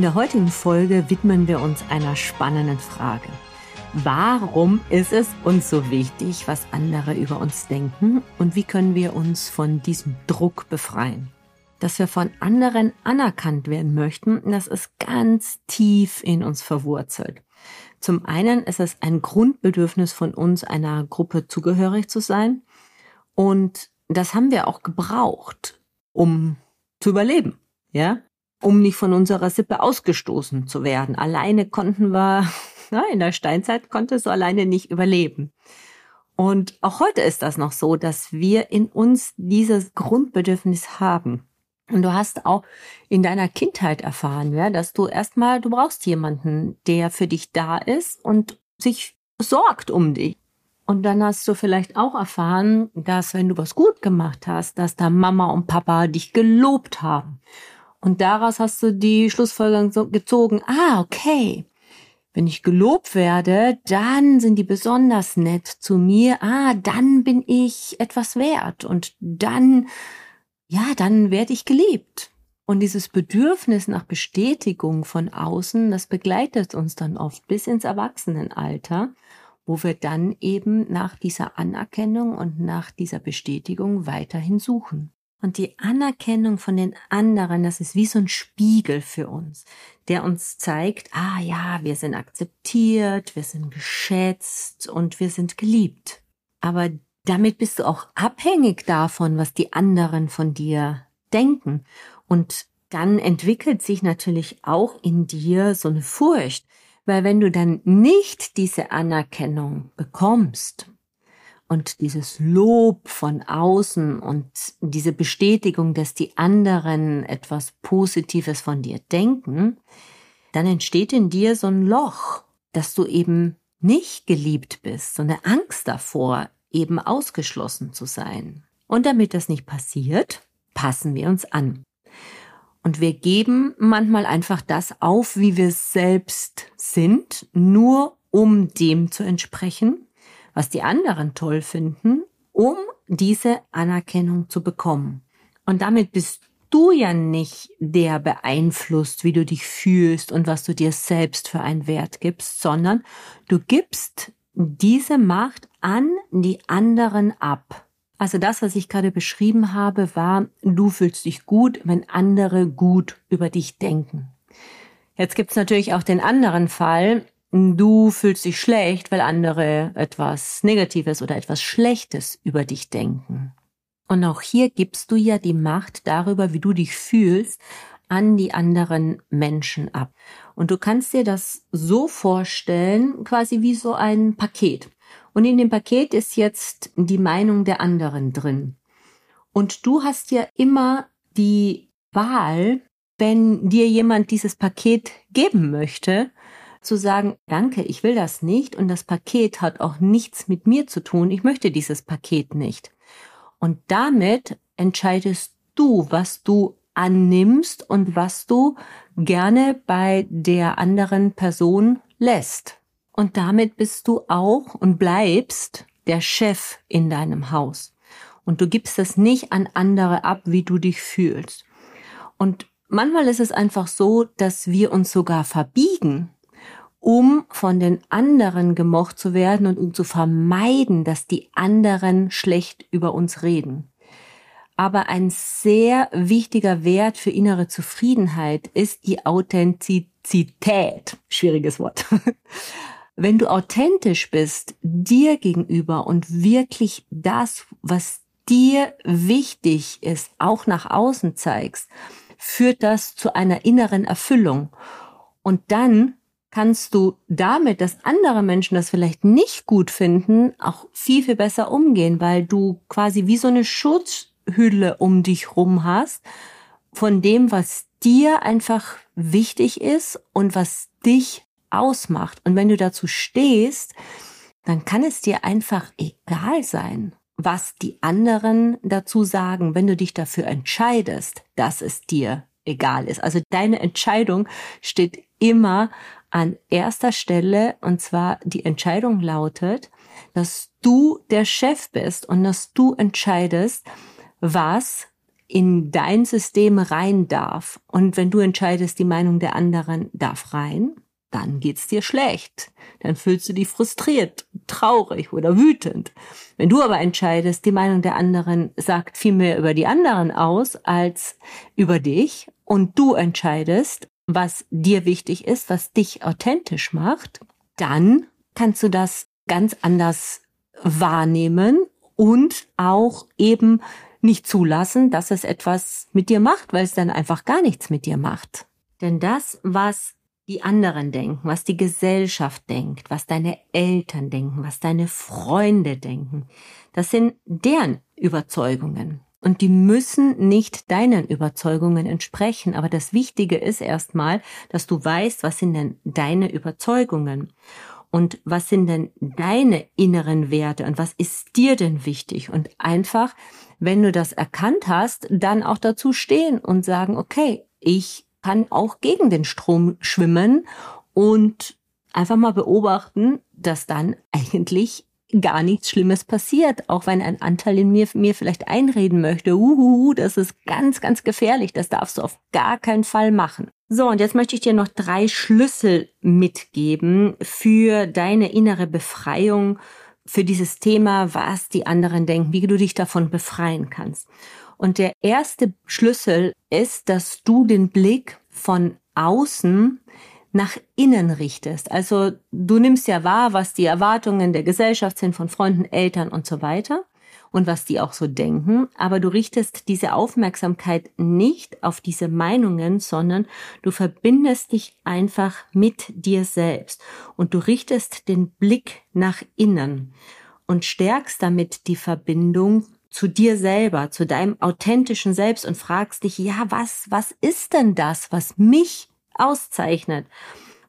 In der heutigen Folge widmen wir uns einer spannenden Frage. Warum ist es uns so wichtig, was andere über uns denken und wie können wir uns von diesem Druck befreien? Dass wir von anderen anerkannt werden möchten, das ist ganz tief in uns verwurzelt. Zum einen ist es ein Grundbedürfnis von uns, einer Gruppe zugehörig zu sein. Und das haben wir auch gebraucht, um zu überleben. Ja, um nicht von unserer Sippe ausgestoßen zu werden. Alleine konnten wir, na, in der Steinzeit konnte so alleine nicht überleben. Und auch heute ist das noch so, dass wir in uns dieses Grundbedürfnis haben. Und du hast auch in deiner Kindheit erfahren, ja, dass du erstmal, du brauchst jemanden, der für dich da ist und sich sorgt um dich. Und dann hast du vielleicht auch erfahren, dass wenn du was gut gemacht hast, dass da Mama und Papa dich gelobt haben. Und daraus hast du die Schlussfolgerung gezogen, ah, okay. Wenn ich gelobt werde, dann sind die besonders nett zu mir. Ah, dann bin ich etwas wert. Und dann, ja, dann werde ich geliebt. Und dieses Bedürfnis nach Bestätigung von außen, das begleitet uns dann oft bis ins Erwachsenenalter, wo wir dann eben nach dieser Anerkennung und nach dieser Bestätigung weiterhin suchen. Und die Anerkennung von den anderen, das ist wie so ein Spiegel für uns, der uns zeigt, ah ja, wir sind akzeptiert, wir sind geschätzt und wir sind geliebt. Aber damit bist du auch abhängig davon, was die anderen von dir denken. Und dann entwickelt sich natürlich auch in dir so eine Furcht, weil wenn du dann nicht diese Anerkennung bekommst, und dieses Lob von außen und diese Bestätigung, dass die anderen etwas Positives von dir denken, dann entsteht in dir so ein Loch, dass du eben nicht geliebt bist, so eine Angst davor, eben ausgeschlossen zu sein. Und damit das nicht passiert, passen wir uns an. Und wir geben manchmal einfach das auf, wie wir selbst sind, nur um dem zu entsprechen, was die anderen toll finden, um diese Anerkennung zu bekommen. Und damit bist du ja nicht der beeinflusst, wie du dich fühlst und was du dir selbst für einen Wert gibst, sondern du gibst diese Macht an die anderen ab. Also das, was ich gerade beschrieben habe, war, du fühlst dich gut, wenn andere gut über dich denken. Jetzt gibt's natürlich auch den anderen Fall, du fühlst dich schlecht, weil andere etwas Negatives oder etwas Schlechtes über dich denken. Und auch hier gibst du ja die Macht darüber, wie du dich fühlst, an die anderen Menschen ab. Und du kannst dir das so vorstellen, quasi wie so ein Paket. Und in dem Paket ist jetzt die Meinung der anderen drin. Und du hast ja immer die Wahl, wenn dir jemand dieses Paket geben möchte, zu sagen, danke, ich will das nicht und das Paket hat auch nichts mit mir zu tun, ich möchte dieses Paket nicht. Und damit entscheidest du, was du annimmst und was du gerne bei der anderen Person lässt. Und damit bist du auch und bleibst der Chef in deinem Haus. Und du gibst es nicht an andere ab, wie du dich fühlst. Und manchmal ist es einfach so, dass wir uns sogar verbiegen, um von den anderen gemocht zu werden und um zu vermeiden, dass die anderen schlecht über uns reden. Aber ein sehr wichtiger Wert für innere Zufriedenheit ist die Authentizität. Schwieriges Wort. Wenn du authentisch bist dir gegenüber und wirklich das, was dir wichtig ist, auch nach außen zeigst, führt das zu einer inneren Erfüllung. Und dann kannst du damit, dass andere Menschen das vielleicht nicht gut finden, auch viel, viel besser umgehen, weil du quasi wie so eine Schutzhülle um dich rum hast von dem, was dir einfach wichtig ist und was dich ausmacht. Und wenn du dazu stehst, dann kann es dir einfach egal sein, was die anderen dazu sagen, wenn du dich dafür entscheidest, dass es dir egal ist. Also deine Entscheidung steht immer an erster Stelle und zwar die Entscheidung lautet, dass du der Chef bist und dass du entscheidest, was in dein System rein darf. Und wenn du entscheidest, die Meinung der anderen darf rein, dann geht's dir schlecht. Dann fühlst du dich frustriert, traurig oder wütend. Wenn du aber entscheidest, die Meinung der anderen sagt viel mehr über die anderen aus als über dich und du entscheidest, was dir wichtig ist, was dich authentisch macht, dann kannst du das ganz anders wahrnehmen und auch eben nicht zulassen, dass es etwas mit dir macht, weil es dann einfach gar nichts mit dir macht. Denn das, was die anderen denken, was die Gesellschaft denkt, was deine Eltern denken, was deine Freunde denken. Das sind deren Überzeugungen. Und die müssen nicht deinen Überzeugungen entsprechen. Aber das Wichtige ist erstmal, dass du weißt, was sind denn deine Überzeugungen und was sind denn deine inneren Werte und was ist dir denn wichtig? Und einfach, wenn du das erkannt hast, dann auch dazu stehen und sagen, okay, ich kann auch gegen den Strom schwimmen und einfach mal beobachten, dass dann eigentlich gar nichts Schlimmes passiert, auch wenn ein Anteil in mir mir vielleicht einreden möchte, uhuhu, das ist ganz, ganz gefährlich, das darfst du auf gar keinen Fall machen. So, und jetzt möchte ich dir noch drei Schlüssel mitgeben für deine innere Befreiung, für dieses Thema, was die anderen denken, wie du dich davon befreien kannst. Und der erste Schlüssel ist, dass du den Blick von außen nach innen richtest. Also du nimmst ja wahr, was die Erwartungen der Gesellschaft sind von Freunden, Eltern und so weiter und was die auch so denken, aber du richtest diese Aufmerksamkeit nicht auf diese Meinungen, sondern du verbindest dich einfach mit dir selbst und du richtest den Blick nach innen und stärkst damit die Verbindung zu dir selber, zu deinem authentischen Selbst und fragst dich, ja, was, was ist denn das, was mich auszeichnet?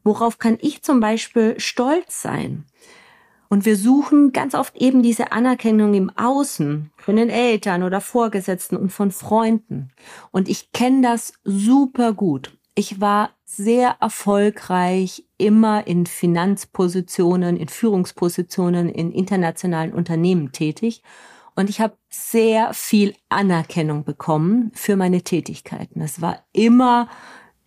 Worauf kann ich zum Beispiel stolz sein? Und wir suchen ganz oft eben diese Anerkennung im Außen, von den Eltern oder Vorgesetzten und von Freunden. Und ich kenne das super gut. Ich war sehr erfolgreich immer in Finanzpositionen, in Führungspositionen, in internationalen Unternehmen tätig und ich habe sehr viel Anerkennung bekommen für meine Tätigkeiten. Es war immer,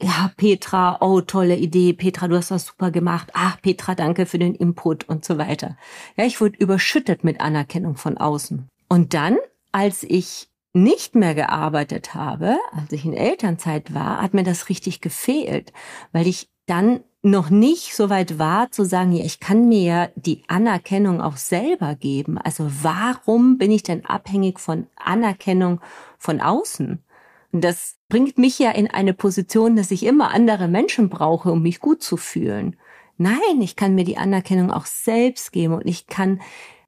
ja, Petra, oh, tolle Idee, Petra, du hast das super gemacht. Ach, Petra, danke für den Input und so weiter. Ja, ich wurde überschüttet mit Anerkennung von außen. Und dann, als ich nicht mehr gearbeitet habe, als ich in Elternzeit war, hat mir das richtig gefehlt, weil ich dann noch nicht so weit war zu sagen, ja, ich kann mir ja die Anerkennung auch selber geben. Also warum bin ich denn abhängig von Anerkennung von außen? Das bringt mich ja in eine Position, dass ich immer andere Menschen brauche, um mich gut zu fühlen. Nein, ich kann mir die Anerkennung auch selbst geben und ich kann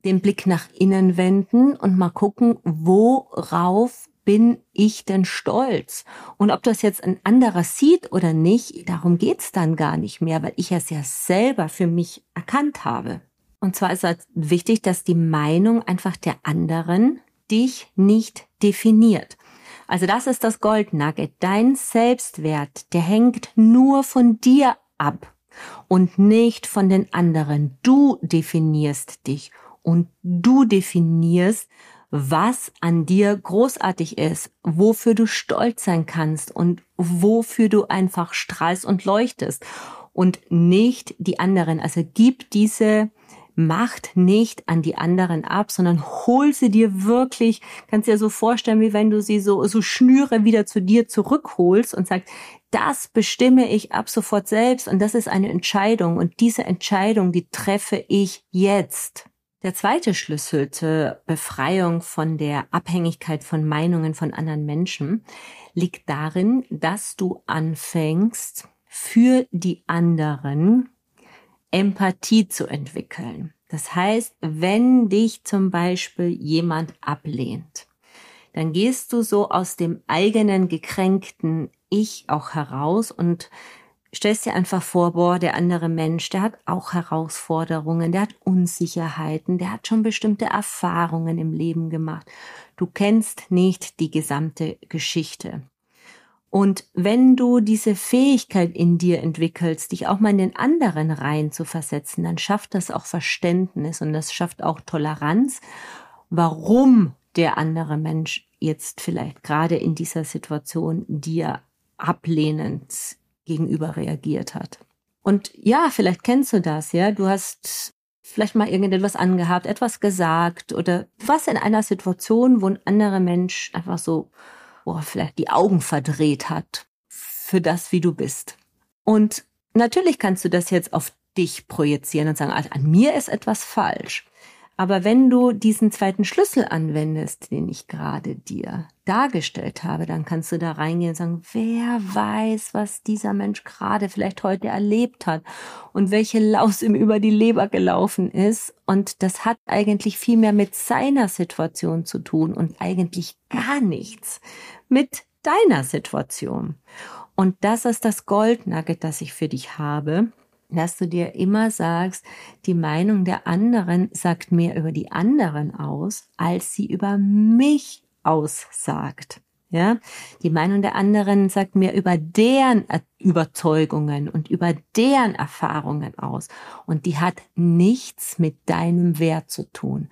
den Blick nach innen wenden und mal gucken, worauf bin ich denn stolz? Und ob das jetzt ein anderer sieht oder nicht, darum geht's dann gar nicht mehr, weil ich es ja selber für mich erkannt habe. Und zwar ist es wichtig, dass die Meinung einfach der anderen dich nicht definiert. Also das ist das Goldnugget. Dein Selbstwert, der hängt nur von dir ab und nicht von den anderen. Du definierst dich und du definierst, was an dir großartig ist, wofür du stolz sein kannst und wofür du einfach strahlst und leuchtest und nicht die anderen. Also gib diese Macht nicht an die anderen ab, sondern hol sie dir wirklich, kannst dir so vorstellen, wie wenn du sie so, so Schnüre wieder zu dir zurückholst und sagst, das bestimme ich ab sofort selbst und das ist eine Entscheidung und diese Entscheidung, die treffe ich jetzt. Der zweite Schlüssel zur Befreiung von der Abhängigkeit von Meinungen von anderen Menschen liegt darin, dass du anfängst, für die anderen Empathie zu entwickeln. Das heißt, wenn dich zum Beispiel jemand ablehnt, dann gehst du so aus dem eigenen gekränkten Ich auch heraus und stellst dir einfach vor, boah, der andere Mensch, der hat auch Herausforderungen, der hat Unsicherheiten, der hat schon bestimmte Erfahrungen im Leben gemacht. Du kennst nicht die gesamte Geschichte. Und wenn du diese Fähigkeit in dir entwickelst, dich auch mal in den anderen rein zu versetzen, dann schafft das auch Verständnis und das schafft auch Toleranz, warum der andere Mensch jetzt vielleicht gerade in dieser Situation dir ablehnend gegenüber reagiert hat. Und ja, vielleicht kennst du das, ja. Du hast vielleicht mal irgendetwas angehabt, etwas gesagt oder was in einer Situation, wo ein anderer Mensch einfach so, boah, vielleicht die Augen verdreht hat für das, wie du bist. Und natürlich kannst du das jetzt auf dich projizieren und sagen, also an mir ist etwas falsch. Aber wenn du diesen zweiten Schlüssel anwendest, den ich gerade dir dargestellt habe, dann kannst du da reingehen und sagen, wer weiß, was dieser Mensch gerade vielleicht heute erlebt hat und welche Laus ihm über die Leber gelaufen ist. Und das hat eigentlich viel mehr mit seiner Situation zu tun und eigentlich gar nichts mit deiner Situation. Und das ist das Goldnugget, das ich für dich habe dass du dir immer sagst, die Meinung der anderen sagt mehr über die anderen aus, als sie über mich aussagt. Ja, die Meinung der anderen sagt mehr über deren Überzeugungen und über deren Erfahrungen aus. Und die hat nichts mit deinem Wert zu tun.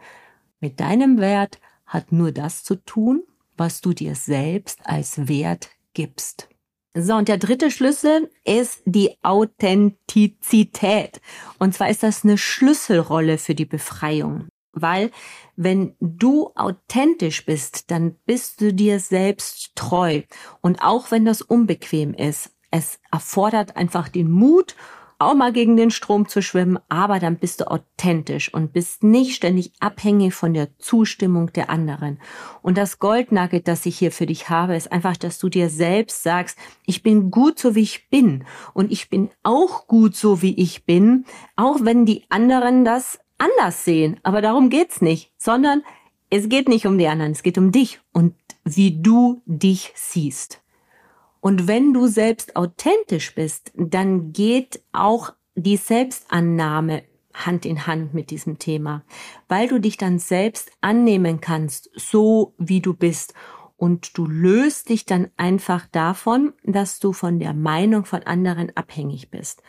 Mit deinem Wert hat nur das zu tun, was du dir selbst als Wert gibst. So, und der dritte Schlüssel ist die Authentizität. Und zwar ist das eine Schlüsselrolle für die Befreiung. Weil wenn du authentisch bist, dann bist du dir selbst treu. Und auch wenn das unbequem ist, es erfordert einfach den Mut auch mal gegen den Strom zu schwimmen, aber dann bist du authentisch und bist nicht ständig abhängig von der Zustimmung der anderen. Und das Goldnugget, das ich hier für dich habe, ist einfach, dass du dir selbst sagst, ich bin gut so wie ich bin und ich bin auch gut so wie ich bin, auch wenn die anderen das anders sehen. Aber darum geht's nicht, sondern es geht nicht um die anderen, es geht um dich und wie du dich siehst. Und wenn du selbst authentisch bist, dann geht auch die Selbstannahme Hand in Hand mit diesem Thema, weil du dich dann selbst annehmen kannst, so wie du bist. Und du löst dich dann einfach davon, dass du von der Meinung von anderen abhängig bist.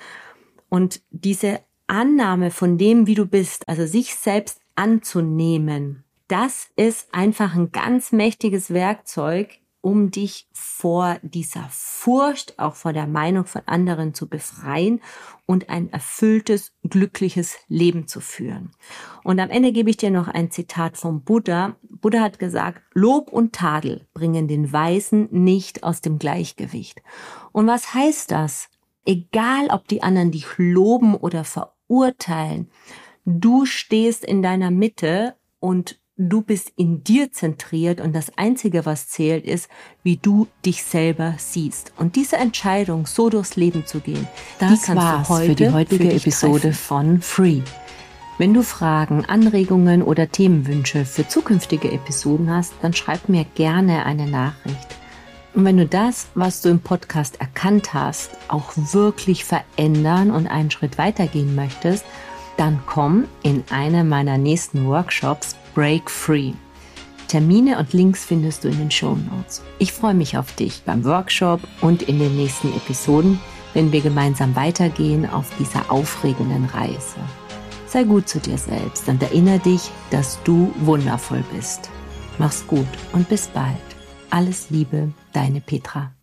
Und diese Annahme von dem, wie du bist, also sich selbst anzunehmen, das ist einfach ein ganz mächtiges Werkzeug um dich vor dieser Furcht, auch vor der Meinung von anderen zu befreien und ein erfülltes, glückliches Leben zu führen. Und am Ende gebe ich dir noch ein Zitat vom Buddha. Buddha hat gesagt, Lob und Tadel bringen den Weisen nicht aus dem Gleichgewicht. Und was heißt das? Egal, ob die anderen dich loben oder verurteilen, du stehst in deiner Mitte und du bist in dir zentriert und das Einzige, was zählt, ist, wie du dich selber siehst. Und diese Entscheidung, so durchs Leben zu gehen, das die war's für die heutige für Episode treffen. von Free. Wenn du Fragen, Anregungen oder Themenwünsche für zukünftige Episoden hast, dann schreib mir gerne eine Nachricht. Und wenn du das, was du im Podcast erkannt hast, auch wirklich verändern und einen Schritt weitergehen möchtest, dann komm in eine meiner nächsten Workshops Break Free. Termine und Links findest du in den Show Notes. Ich freue mich auf dich beim Workshop und in den nächsten Episoden, wenn wir gemeinsam weitergehen auf dieser aufregenden Reise. Sei gut zu dir selbst und erinnere dich, dass du wundervoll bist. Mach's gut und bis bald. Alles Liebe, deine Petra.